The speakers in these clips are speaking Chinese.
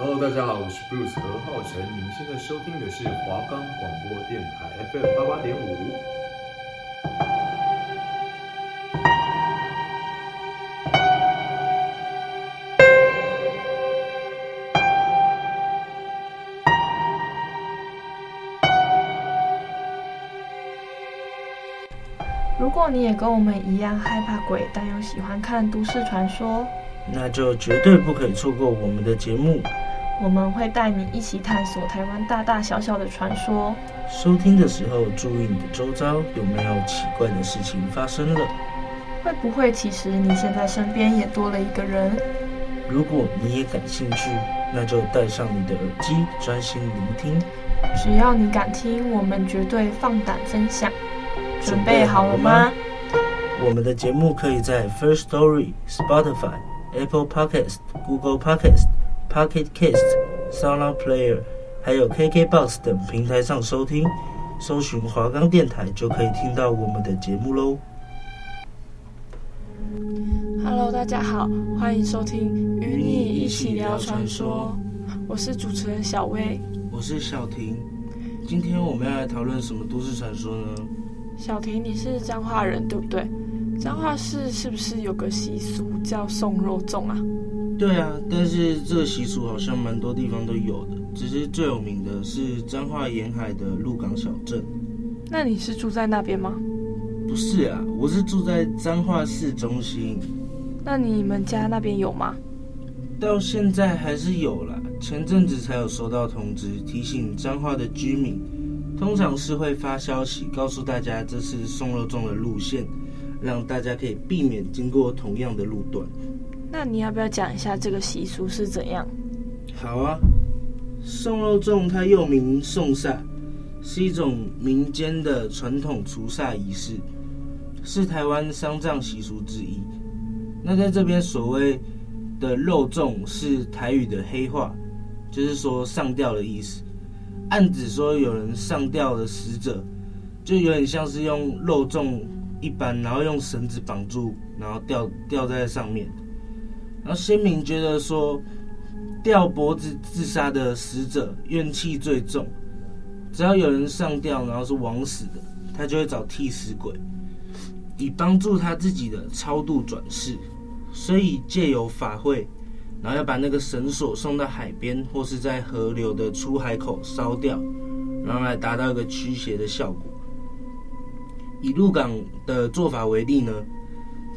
Hello，大家好，我是 Bruce 何浩晨。您现在收听的是华冈广播电台 FM 八八点五。如果你也跟我们一样害怕鬼，但又喜欢看都市传说，那就绝对不可以错过我们的节目。我们会带你一起探索台湾大大小小的传说。收听的时候，注意你的周遭有没有奇怪的事情发生了。会不会其实你现在身边也多了一个人？如果你也感兴趣，那就戴上你的耳机，专心聆听。只要你敢听，我们绝对放胆分享。准备好了吗？我们的节目可以在 First Story、Spotify、Apple Podcast、Google Podcast、Pocket Cast、SoundOn Player，还有 KKBox 等平台上收听。搜寻华冈电台就可以听到我们的节目喽。Hello，大家好，欢迎收听《与你一起聊传说》，我是主持人小薇，我是小婷。今天我们要来讨论什么都市传说呢？小婷，你是彰化人对不对？彰化市是不是有个习俗叫送肉粽啊？对啊，但是这个习俗好像蛮多地方都有的，只是最有名的是彰化沿海的鹿港小镇。那你是住在那边吗？不是啊，我是住在彰化市中心。那你们家那边有吗？到现在还是有啦，前阵子才有收到通知，提醒彰化的居民。通常是会发消息告诉大家这是送肉粽的路线，让大家可以避免经过同样的路段。那你要不要讲一下这个习俗是怎样？好啊，送肉粽它又名送煞，是一种民间的传统除煞仪式，是台湾丧葬习俗之一。那在这边所谓的肉粽是台语的黑话，就是说上吊的意思。暗指说有人上吊的死者，就有点像是用肉粽一般，然后用绳子绑住，然后吊吊在上面。然后先民觉得说，吊脖子自杀的死者怨气最重，只要有人上吊，然后是枉死的，他就会找替死鬼，以帮助他自己的超度转世。所以借由法会。然后要把那个绳索送到海边，或是在河流的出海口烧掉，然后来达到一个驱邪的效果。以鹿港的做法为例呢，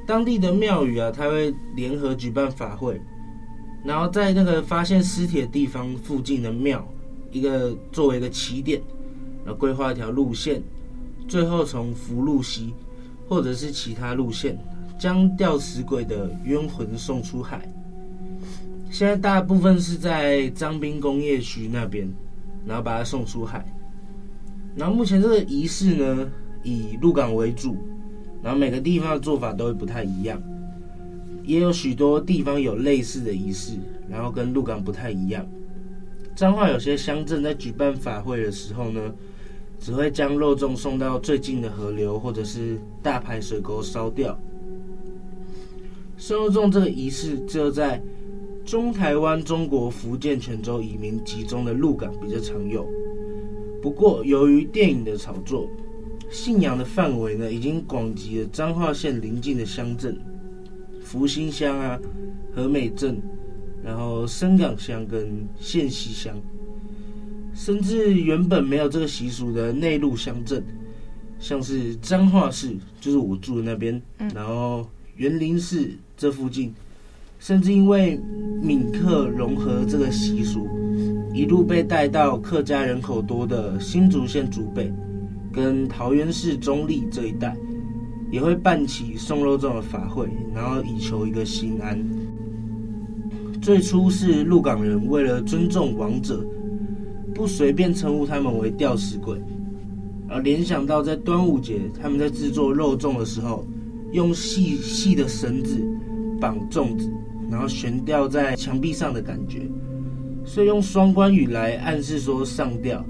当地的庙宇啊，它会联合举办法会，然后在那个发现尸体的地方附近的庙，一个作为一个起点，然后规划一条路线，最后从福禄溪或者是其他路线，将吊死鬼的冤魂送出海。现在大部分是在张滨工业区那边，然后把它送出海。然后目前这个仪式呢，以鹿港为主，然后每个地方的做法都会不太一样，也有许多地方有类似的仪式，然后跟鹿港不太一样。彰化有些乡镇在举办法会的时候呢，只会将肉粽送到最近的河流或者是大排水沟烧掉。送肉粽这个仪式只有在中台湾、中国福建泉州移民集中的鹿港比较常用，不过由于电影的炒作，信仰的范围呢已经广及了彰化县邻近的乡镇，福兴乡啊、和美镇，然后深港乡跟县西乡，甚至原本没有这个习俗的内陆乡镇，像是彰化市，就是我住的那边，然后园林市这附近。甚至因为闽客融合这个习俗，一路被带到客家人口多的新竹县竹北，跟桃园市中坜这一带，也会办起送肉粽的法会，然后以求一个心安。最初是鹿港人为了尊重亡者，不随便称呼他们为吊死鬼，而联想到在端午节他们在制作肉粽的时候，用细细的绳子绑粽子。然后悬吊在墙壁上的感觉，所以用双关语来暗示说上吊，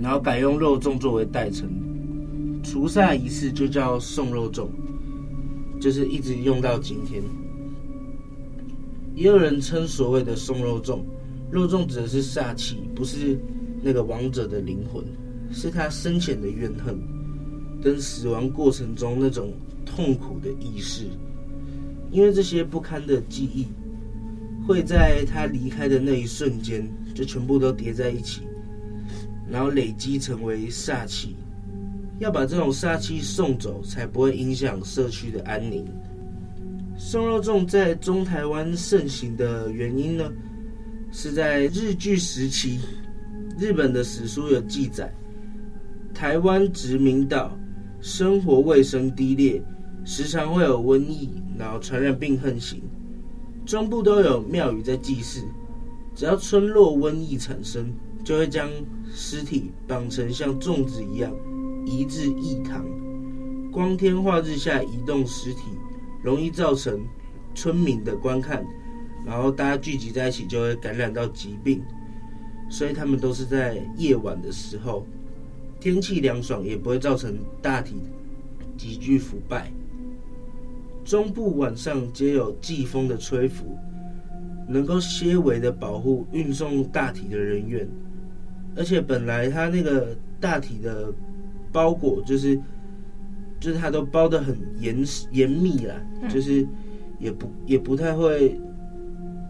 然后改用肉粽作为代称，除煞仪式就叫送肉粽，就是一直用到今天。也有人称所谓的送肉粽肉粽指的是煞气，不是那个亡者的灵魂，是他生前的怨恨，跟死亡过程中那种痛苦的意识。因为这些不堪的记忆，会在他离开的那一瞬间，就全部都叠在一起，然后累积成为煞气。要把这种煞气送走，才不会影响社区的安宁。送肉粽在中台湾盛行的原因呢，是在日据时期，日本的史书有记载，台湾殖民岛生活卫生低劣，时常会有瘟疫，然后传染病横行，中部都有庙宇在祭祀，只要村落瘟疫产生，就会将尸体绑成像粽子一样，移至义堂，光天化日下移动尸体。容易造成村民的观看，然后大家聚集在一起就会感染到疾病，所以他们都是在夜晚的时候，天气凉爽，也不会造成大体急剧腐败。中部晚上皆有季风的吹拂，能够些微的保护运送大体的人员，而且本来它那个大体的包裹就是。就是它都包的很严严密啦，就是也不也不太会，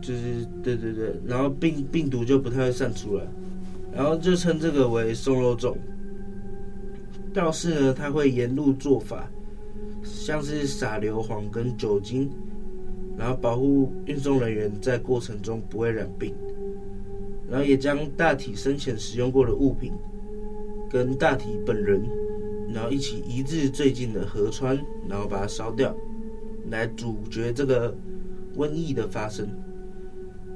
就是对对对，然后病病毒就不太会散出来，然后就称这个为松肉粽。倒是呢，他会沿路做法，像是撒硫磺跟酒精，然后保护运送人员在过程中不会染病，然后也将大体生前使用过的物品跟大体本人。然后一起移至最近的河川，然后把它烧掉，来阻绝这个瘟疫的发生。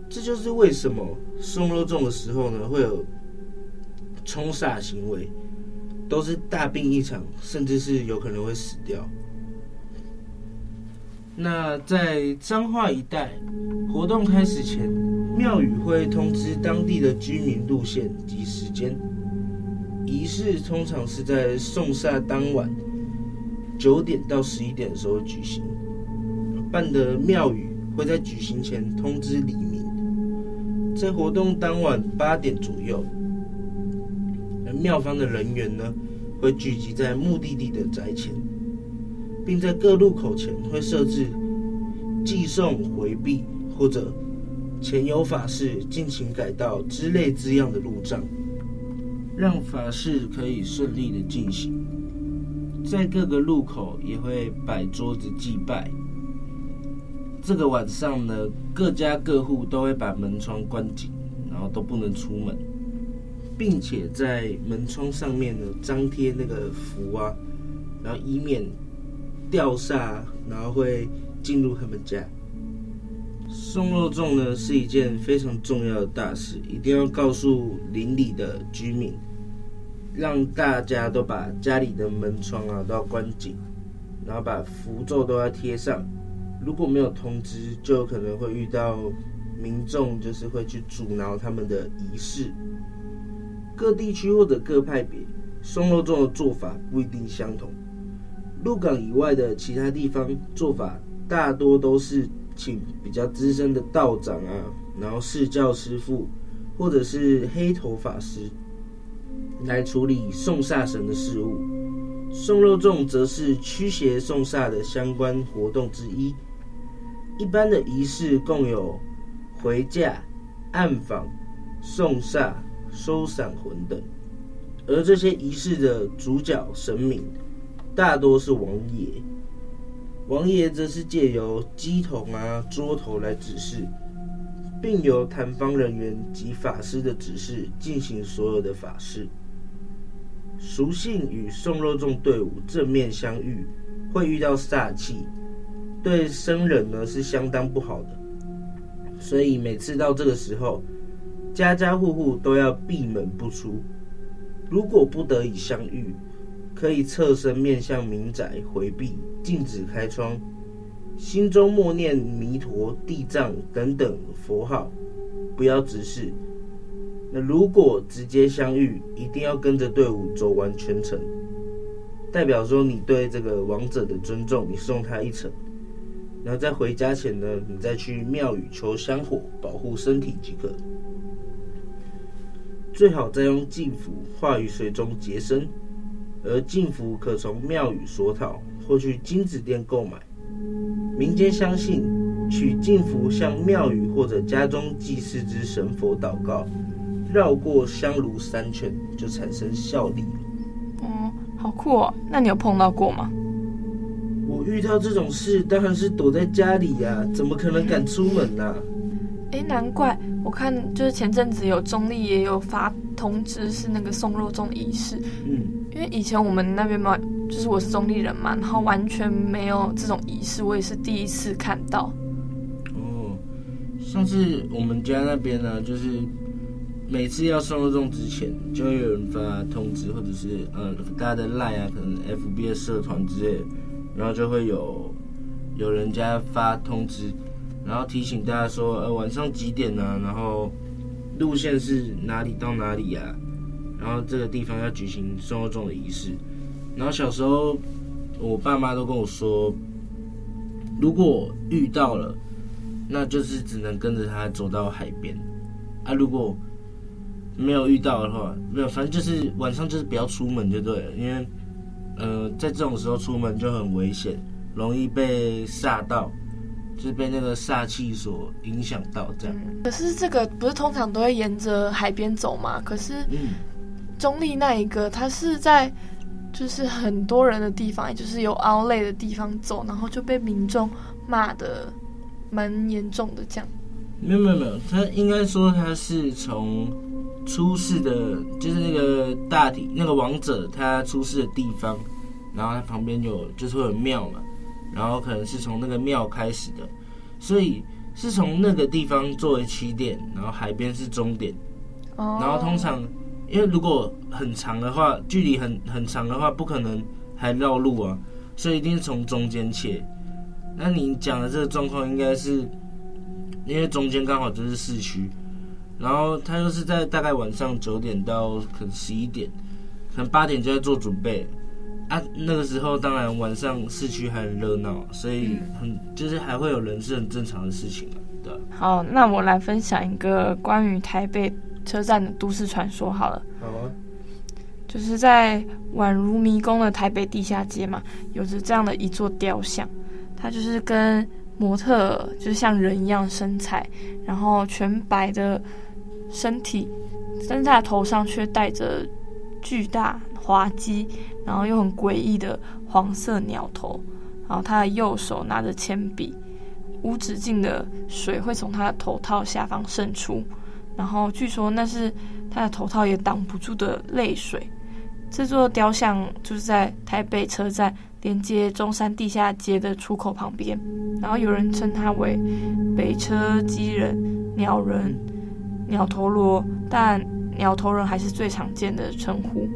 这就是为什么送肉粽的时候呢，会有冲煞行为，都是大病一场，甚至是有可能会死掉。那在彰化一带，活动开始前，庙宇会通知当地的居民路线及时间。仪式通常是在送煞当晚九点到十一点的时候举行，办的庙宇会在举行前通知黎明，在活动当晚八点左右，庙方的人员呢会聚集在目的地的宅前，并在各路口前会设置寄送回避或者前有法事进行改道之类字样的路障。让法事可以顺利的进行，在各个路口也会摆桌子祭拜。这个晚上呢，各家各户都会把门窗关紧，然后都不能出门，并且在门窗上面呢张贴那个符啊，然后以免吊煞，然后会进入他们家。送肉粽呢是一件非常重要的大事，一定要告诉邻里的居民，让大家都把家里的门窗啊都要关紧，然后把符咒都要贴上。如果没有通知，就有可能会遇到民众就是会去阻挠他们的仪式。各地区或者各派别送肉粽的做法不一定相同，鹿港以外的其他地方做法大多都是。请比较资深的道长啊，然后释教师傅，或者是黑头法师来处理送煞神的事务。送肉粽则是驱邪送煞的相关活动之一。一般的仪式共有回驾、暗访、送煞、收散魂等，而这些仪式的主角神明大多是王爷。王爷则是借由乩童啊、桌头来指示，并由坛方人员及法师的指示进行所有的法事。俗信与送肉粽队伍正面相遇，会遇到煞气，对生人呢是相当不好的。所以每次到这个时候，家家户户都要闭门不出。如果不得已相遇，可以侧身面向民宅回避，禁止开窗，心中默念弥陀、地藏等等佛号，不要直视。那如果直接相遇，一定要跟着队伍走完全程，代表说你对这个王者的尊重，你送他一程。然后在回家前呢，你再去庙宇求香火，保护身体即可。最好再用净符化于水中结身，而净符可从庙宇索讨或去金子店购买。民间相信，取净符向庙宇或者家中祭祀之神佛祷告，绕过香炉三圈就产生效力。哦，好酷哦！那你有碰到过吗？我遇到这种事当然是躲在家里呀、啊，怎么可能敢出门呢、啊？哎，难怪我看就是前阵子有中立也有发通知，是那个送肉粽仪式。嗯，因为以前我们那边嘛，就是我是中立人嘛，然后完全没有这种仪式，我也是第一次看到。哦，上次我们家那边呢，就是每次要送肉粽之前，就会有人发通知，或者是呃大家的赖啊，可能 FB 的社团之类的，然后就会有有人家发通知。然后提醒大家说，呃，晚上几点呢、啊？然后路线是哪里到哪里呀、啊？然后这个地方要举行送肉粽的仪式。然后小时候，我爸妈都跟我说，如果遇到了，那就是只能跟着他走到海边。啊，如果没有遇到的话，没有，反正就是晚上就是不要出门就对了，因为，呃，在这种时候出门就很危险，容易被煞到。就是被那个煞气所影响到，这样、嗯。可是这个不是通常都会沿着海边走吗？可是，中立那一个，他是在就是很多人的地方，也就是有凹类的地方走，然后就被民众骂得蛮严重的，这样。没有没有没有，他应该说他是从出事的，就是那个大体那个王者他出事的地方，然后他旁边有就是会有庙嘛。然后可能是从那个庙开始的，所以是从那个地方作为起点，然后海边是终点。然后通常，因为如果很长的话，距离很很长的话，不可能还绕路啊，所以一定是从中间切。那你讲的这个状况，应该是因为中间刚好就是市区，然后他又是在大概晚上九点到可能十一点，可能八点就在做准备。啊，那个时候当然晚上市区还很热闹，所以很就是还会有人是很正常的事情，对。好，那我来分享一个关于台北车站的都市传说好了。好啊。就是在宛如迷宫的台北地下街嘛，有着这样的一座雕像，它就是跟模特就是像人一样身材，然后全白的身体，但是他的头上却戴着巨大滑稽。然后又很诡异的黄色鸟头，然后他的右手拿着铅笔，无止境的水会从他的头套下方渗出，然后据说那是他的头套也挡不住的泪水。这座雕像就是在台北车站连接中山地下街的出口旁边，然后有人称它为北车机人、鸟人、鸟头罗，但鸟头人还是最常见的称呼，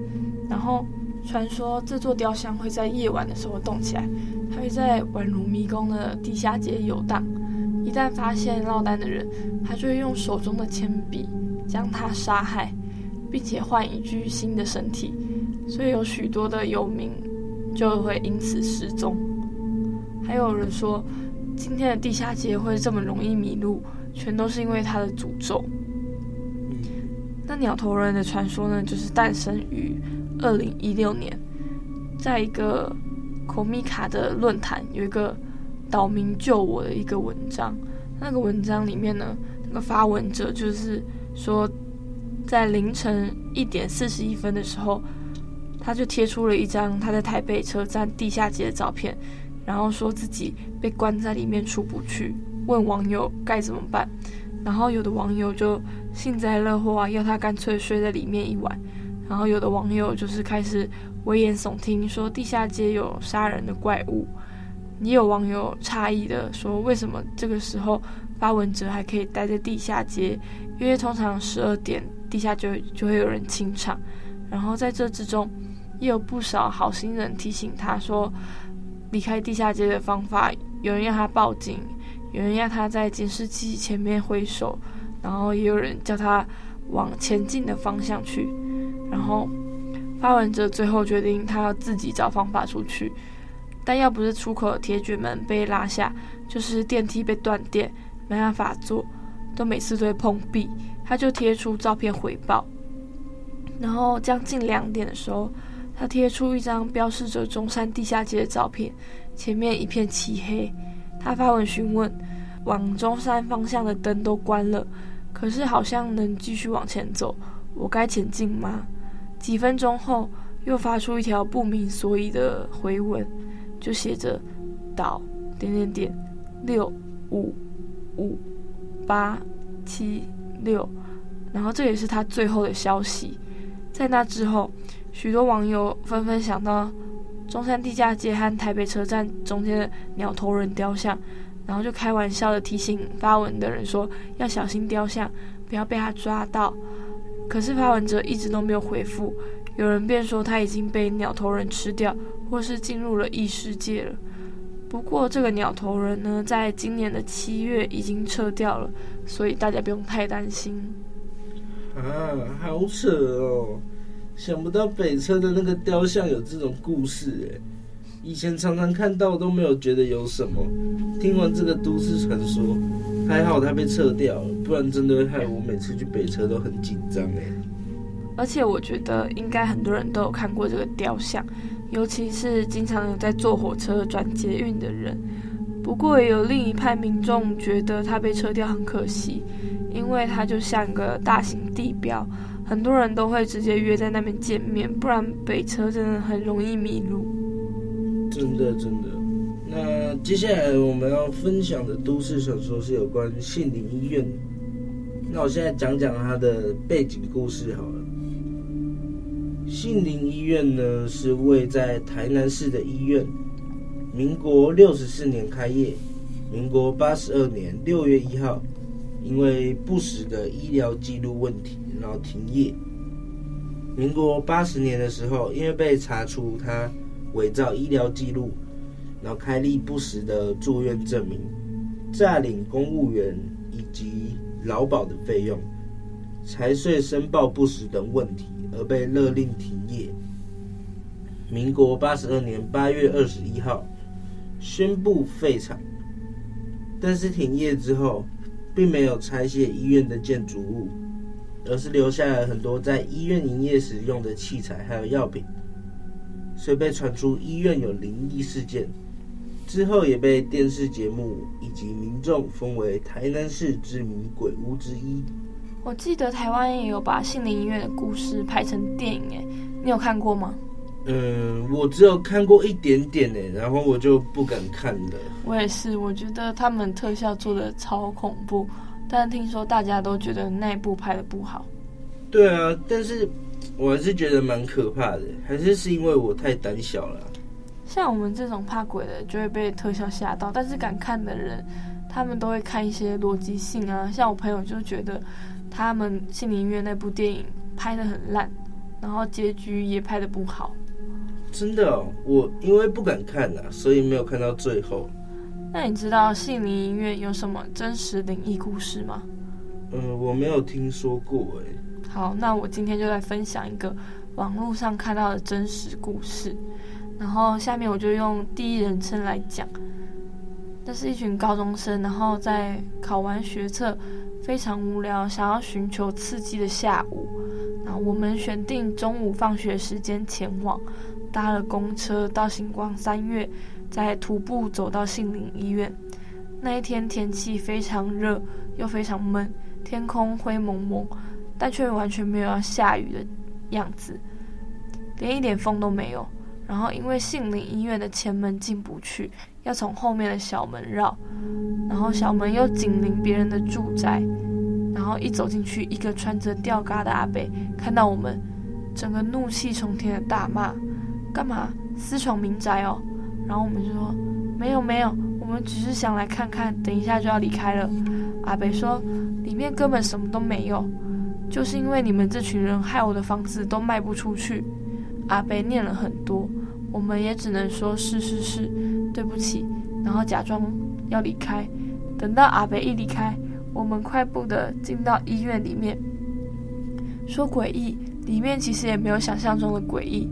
然后。传说这座雕像会在夜晚的时候动起来，它会在宛如迷宫的地下街游荡。一旦发现落单的人，他就会用手中的铅笔将他杀害，并且换一具新的身体。所以有许多的游民就会因此失踪。还有人说，今天的地下街会这么容易迷路，全都是因为他的诅咒。那鸟头人的传说呢，就是诞生于。二零一六年，在一个孔米卡的论坛，有一个岛民救我的一个文章。那个文章里面呢，那个发文者就是说，在凌晨一点四十一分的时候，他就贴出了一张他在台北车站地下街的照片，然后说自己被关在里面出不去，问网友该怎么办。然后有的网友就幸灾乐祸啊，要他干脆睡在里面一晚。然后有的网友就是开始危言耸听，说地下街有杀人的怪物。也有网友诧异的说，为什么这个时候发文者还可以待在地下街？因为通常十二点地下就就会有人清场。然后在这之中，也有不少好心人提醒他说，离开地下街的方法，有人要他报警，有人要他在监视器前面挥手，然后也有人叫他往前进的方向去。然后，发文者最后决定，他要自己找方法出去。但要不是出口的铁卷门被拉下，就是电梯被断电，没办法坐，都每次都会碰壁。他就贴出照片回报，然后将近两点的时候，他贴出一张标示着中山地下街的照片，前面一片漆黑。他发文询问，往中山方向的灯都关了，可是好像能继续往前走，我该前进吗？几分钟后，又发出一条不明所以的回文，就写着“岛点点点六五五八七六”，然后这也是他最后的消息。在那之后，许多网友纷纷想到中山地下街和台北车站中间的鸟头人雕像，然后就开玩笑的提醒发文的人说要小心雕像，不要被他抓到。可是发文者一直都没有回复。有人便说他已经被鸟头人吃掉，或是进入了异世界了。不过这个鸟头人呢，在今年的七月已经撤掉了，所以大家不用太担心。啊，好扯哦！想不到北车的那个雕像有这种故事哎，以前常常看到都没有觉得有什么。听完这个都市传说，还好他被撤掉了，不然真的会害我每次去北车都很紧张哎。而且我觉得应该很多人都有看过这个雕像，尤其是经常有在坐火车转捷运的人。不过也有另一派民众觉得它被撤掉很可惜，因为它就像一个大型地标，很多人都会直接约在那边见面，不然北车真的很容易迷路。真的真的。那接下来我们要分享的都市传说是有关杏林医院。那我现在讲讲它的背景故事好了。杏林医院呢，是位在台南市的医院，民国六十四年开业，民国八十二年六月一号，因为不实的医疗记录问题，然后停业。民国八十年的时候，因为被查出他伪造医疗记录，然后开立不实的住院证明，诈领公务员以及劳保的费用，财税申报不实等问题。而被勒令停业。民国八十二年八月二十一号，宣布废厂。但是停业之后，并没有拆卸医院的建筑物，而是留下了很多在医院营业时用的器材还有药品，所以被传出医院有灵异事件。之后也被电视节目以及民众封为台南市知名鬼屋之一。我记得台湾也有把心灵医院的故事拍成电影，哎，你有看过吗？嗯，我只有看过一点点，哎，然后我就不敢看了。我也是，我觉得他们特效做的超恐怖，但听说大家都觉得那部拍的不好。对啊，但是我还是觉得蛮可怕的，还是是因为我太胆小了。像我们这种怕鬼的，就会被特效吓到，但是敢看的人，他们都会看一些逻辑性啊。像我朋友就觉得。他们杏林医院那部电影拍的很烂，然后结局也拍的不好。真的哦，我因为不敢看啊，所以没有看到最后。那你知道杏林医院有什么真实灵异故事吗？呃，我没有听说过诶。好，那我今天就来分享一个网络上看到的真实故事，然后下面我就用第一人称来讲。这是一群高中生，然后在考完学测。非常无聊，想要寻求刺激的下午，那我们选定中午放学时间前往，搭了公车到星光三月，再徒步走到杏林医院。那一天天气非常热，又非常闷，天空灰蒙蒙，但却完全没有要下雨的样子，连一点风都没有。然后因为杏林医院的前门进不去，要从后面的小门绕，然后小门又紧邻别人的住宅，然后一走进去，一个穿着吊嘎的阿伯看到我们，整个怒气冲天的大骂：“干嘛私闯民宅哦？”然后我们就说：“没有没有，我们只是想来看看，等一下就要离开了。”阿伯说：“里面根本什么都没有，就是因为你们这群人害我的房子都卖不出去。”阿伯念了很多。我们也只能说是是是，对不起，然后假装要离开。等到阿北一离开，我们快步的进到医院里面。说诡异，里面其实也没有想象中的诡异，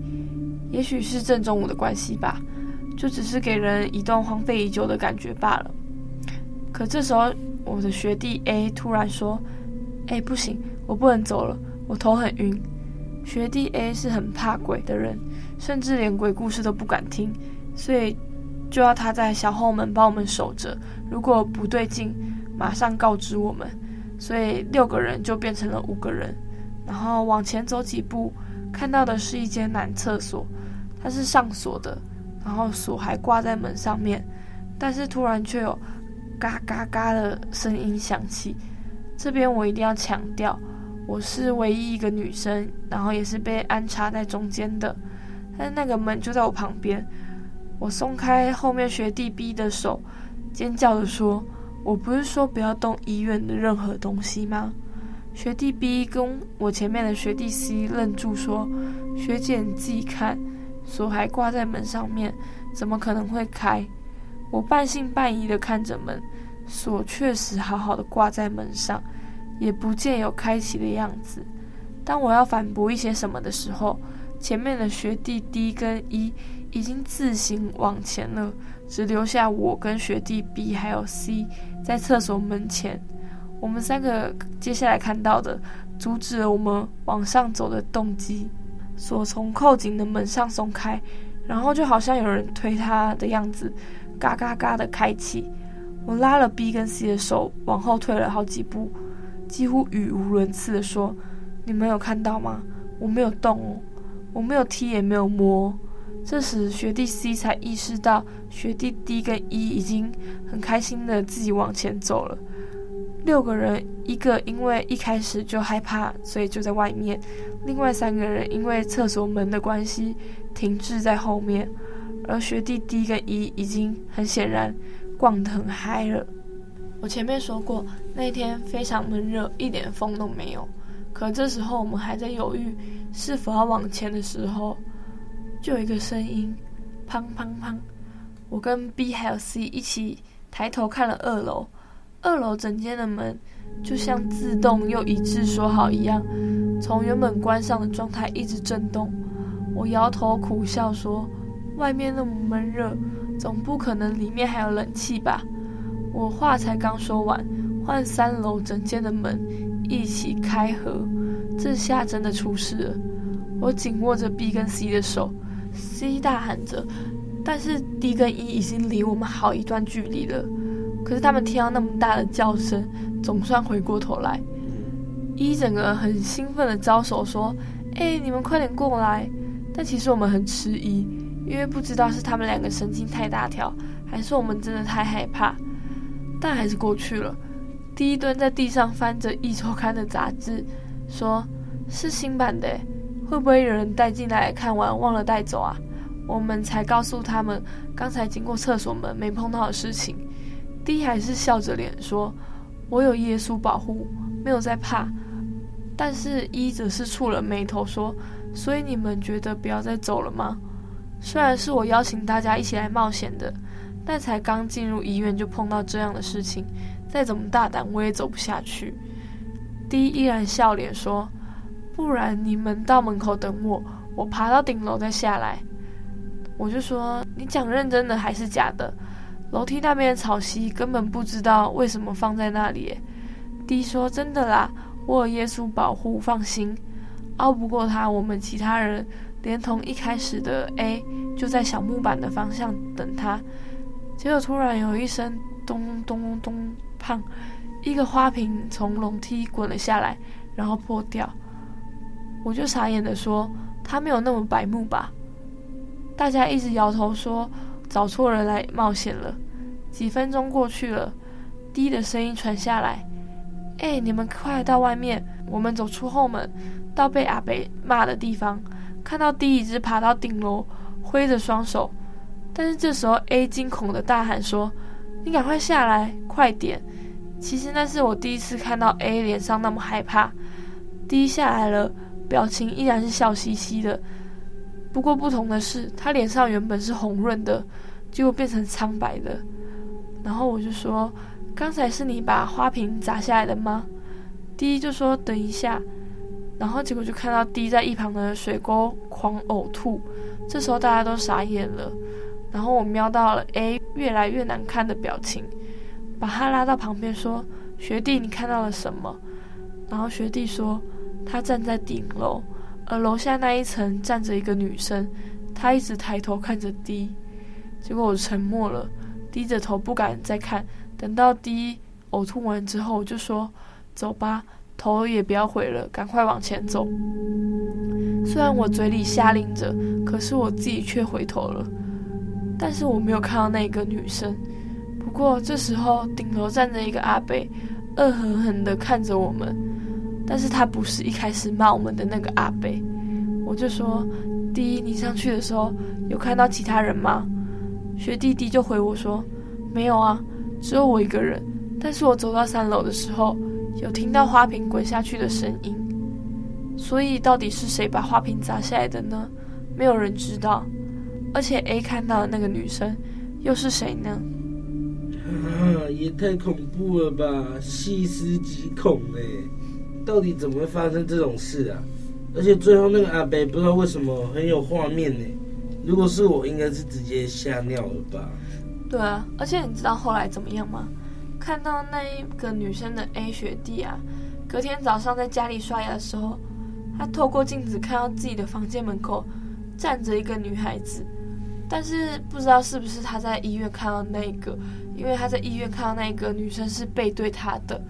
也许是正中午的关系吧，就只是给人一栋荒废已久的感觉罢了。可这时候，我的学弟 A 突然说：“哎，不行，我不能走了，我头很晕。”学弟 A 是很怕鬼的人，甚至连鬼故事都不敢听，所以就要他在小后门帮我们守着。如果不对劲，马上告知我们。所以六个人就变成了五个人。然后往前走几步，看到的是一间男厕所，它是上锁的，然后锁还挂在门上面，但是突然却有嘎嘎嘎的声音响起。这边我一定要强调。我是唯一一个女生，然后也是被安插在中间的，但那个门就在我旁边。我松开后面学弟 B 的手，尖叫地说：“我不是说不要动医院的任何东西吗？”学弟 B 跟我前面的学弟 C 愣住说：“学姐你自己看，锁还挂在门上面，怎么可能会开？”我半信半疑地看着门，锁确实好好的挂在门上。也不见有开启的样子。当我要反驳一些什么的时候，前面的学弟 D 跟 E 已经自行往前了，只留下我跟学弟 B 还有 C 在厕所门前。我们三个接下来看到的，阻止了我们往上走的动机。锁从扣紧的门上松开，然后就好像有人推它的样子，嘎嘎嘎的开启。我拉了 B 跟 C 的手，往后退了好几步。几乎语无伦次地说：“你们有看到吗？我没有动哦，我没有踢也没有摸。”这时学弟 C 才意识到学弟 D 跟 E 已经很开心的自己往前走了。六个人，一个因为一开始就害怕，所以就在外面；另外三个人因为厕所门的关系停滞在后面，而学弟 D 跟 E 已经很显然逛得很嗨了。我前面说过，那天非常闷热，一点风都没有。可这时候我们还在犹豫是否要往前的时候，就有一个声音，砰砰砰！我跟 B 还有 C 一起抬头看了二楼，二楼整间的门就像自动又一致说好一样，从原本关上的状态一直震动。我摇头苦笑说：“外面那么闷热，总不可能里面还有冷气吧？”我话才刚说完，换三楼整间的门一起开合，这下真的出事了。我紧握着 B 跟 C 的手，C 大喊着，但是 D 跟 E 已经离我们好一段距离了。可是他们听到那么大的叫声，总算回过头来。E 整个很兴奋的招手说：“哎，你们快点过来！”但其实我们很迟疑，因为不知道是他们两个神经太大条，还是我们真的太害怕。但还是过去了。第一蹲在地上翻着一周刊的杂志，说：“是新版的，会不会有人带进来看完忘了带走啊？”我们才告诉他们刚才经过厕所门没碰到的事情。D 还是笑着脸说：“我有耶稣保护，没有在怕。”但是一则是触了眉头说：“所以你们觉得不要再走了吗？”虽然是我邀请大家一起来冒险的。但才刚进入医院就碰到这样的事情，再怎么大胆我也走不下去。”D 依然笑脸说：“不然你们到门口等我，我爬到顶楼再下来。”我就说：“你讲认真的还是假的？楼梯那边的草席根本不知道为什么放在那里。” D 说：“真的啦，我有耶稣保护，放心。拗不过他，我们其他人连同一开始的 A 就在小木板的方向等他。”结果突然有一声咚咚咚，砰！一个花瓶从楼梯滚了下来，然后破掉。我就傻眼的说：“他没有那么白目吧？”大家一直摇头说：“找错人来冒险了。”几分钟过去了，滴的声音传下来：“哎，你们快到外面！”我们走出后门，到被阿北骂的地方，看到滴一直爬到顶楼，挥着双手。但是这时候，A 惊恐的大喊说：“你赶快下来，快点！”其实那是我第一次看到 A 脸上那么害怕。滴下来了，表情依然是笑嘻嘻的。不过不同的是，他脸上原本是红润的，结果变成苍白的。然后我就说：“刚才是你把花瓶砸下来的吗？”D 就说：“等一下。”然后结果就看到 D 在一旁的水沟狂呕吐。这时候大家都傻眼了。然后我瞄到了 A 越来越难看的表情，把他拉到旁边说：“学弟，你看到了什么？”然后学弟说：“他站在顶楼，而楼下那一层站着一个女生，她一直抬头看着 D，结果我沉默了，低着头不敢再看。等到 D 呕吐完之后，我就说：“走吧，头也不要回了，赶快往前走。”虽然我嘴里下令着，可是我自己却回头了。但是我没有看到那个女生。不过这时候顶楼站着一个阿伯，恶狠狠地看着我们。但是他不是一开始骂我们的那个阿贝。我就说：“第一，你上去的时候有看到其他人吗？”学弟弟就回我说：“没有啊，只有我一个人。但是我走到三楼的时候，有听到花瓶滚下去的声音。所以到底是谁把花瓶砸下来的呢？没有人知道。”而且 A 看到的那个女生又是谁呢？啊，也太恐怖了吧！细思极恐哎，到底怎么会发生这种事啊？而且最后那个阿伯不知道为什么很有画面呢。如果是我，应该是直接吓尿了吧？对啊，而且你知道后来怎么样吗？看到那一个女生的 A 学弟啊，隔天早上在家里刷牙的时候，他透过镜子看到自己的房间门口站着一个女孩子。但是不知道是不是他在医院看到那个，因为他在医院看到那个女生是背对他的，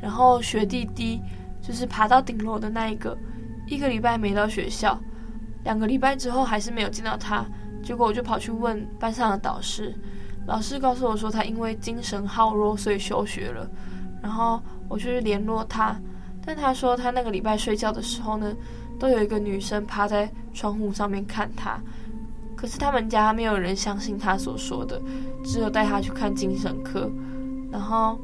然后学弟弟就是爬到顶楼的那一个，一个礼拜没到学校，两个礼拜之后还是没有见到他，结果我就跑去问班上的导师，老师告诉我说他因为精神耗弱所以休学了，然后我就去联络他，但他说他那个礼拜睡觉的时候呢，都有一个女生趴在窗户上面看他。可是他们家没有人相信他所说的，只有带他去看精神科。然后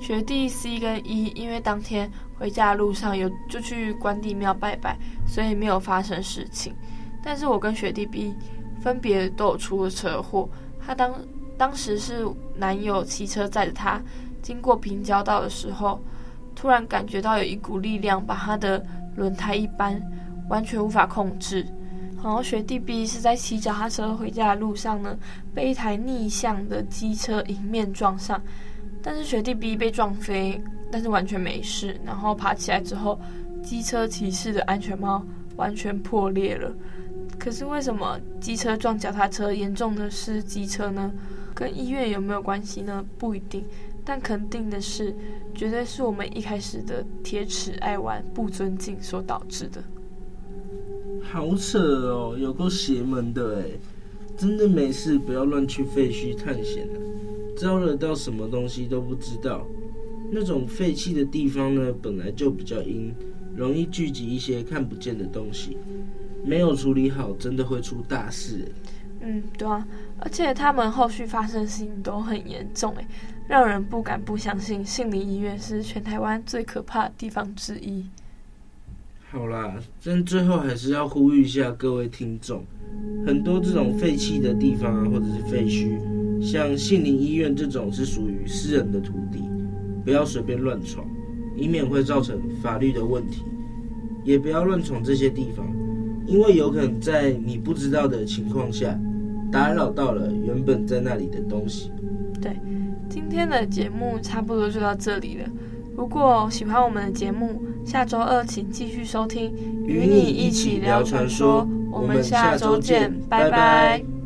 学弟 C 跟 E 因为当天回家的路上有就去关帝庙拜拜，所以没有发生事情。但是我跟学弟 B 分别都有出了车祸。他当当时是男友骑车载着他经过平交道的时候，突然感觉到有一股力量把他的轮胎一扳，完全无法控制。然后学弟 B 是在骑脚踏车回家的路上呢，被一台逆向的机车迎面撞上，但是学弟 B 被撞飞，但是完全没事。然后爬起来之后，机车骑士的安全帽完全破裂了。可是为什么机车撞脚踏车严重的是机车呢？跟医院有没有关系呢？不一定，但肯定的是，绝对是我们一开始的铁齿爱玩、不尊敬所导致的。好扯哦，有够邪门的哎！真的没事，不要乱去废墟探险啊，招惹到什么东西都不知道。那种废弃的地方呢，本来就比较阴，容易聚集一些看不见的东西，没有处理好，真的会出大事哎。嗯，对啊，而且他们后续发生的事情都很严重哎，让人不敢不相信，杏林医院是全台湾最可怕的地方之一。好啦，但最后还是要呼吁一下各位听众，很多这种废弃的地方啊，或者是废墟，像杏林医院这种是属于私人的土地，不要随便乱闯，以免会造成法律的问题。也不要乱闯这些地方，因为有可能在你不知道的情况下，打扰到了原本在那里的东西。对，今天的节目差不多就到这里了。如果喜欢我们的节目，下周二请继续收听，与你一起聊传说。我们下周见，拜拜。拜拜。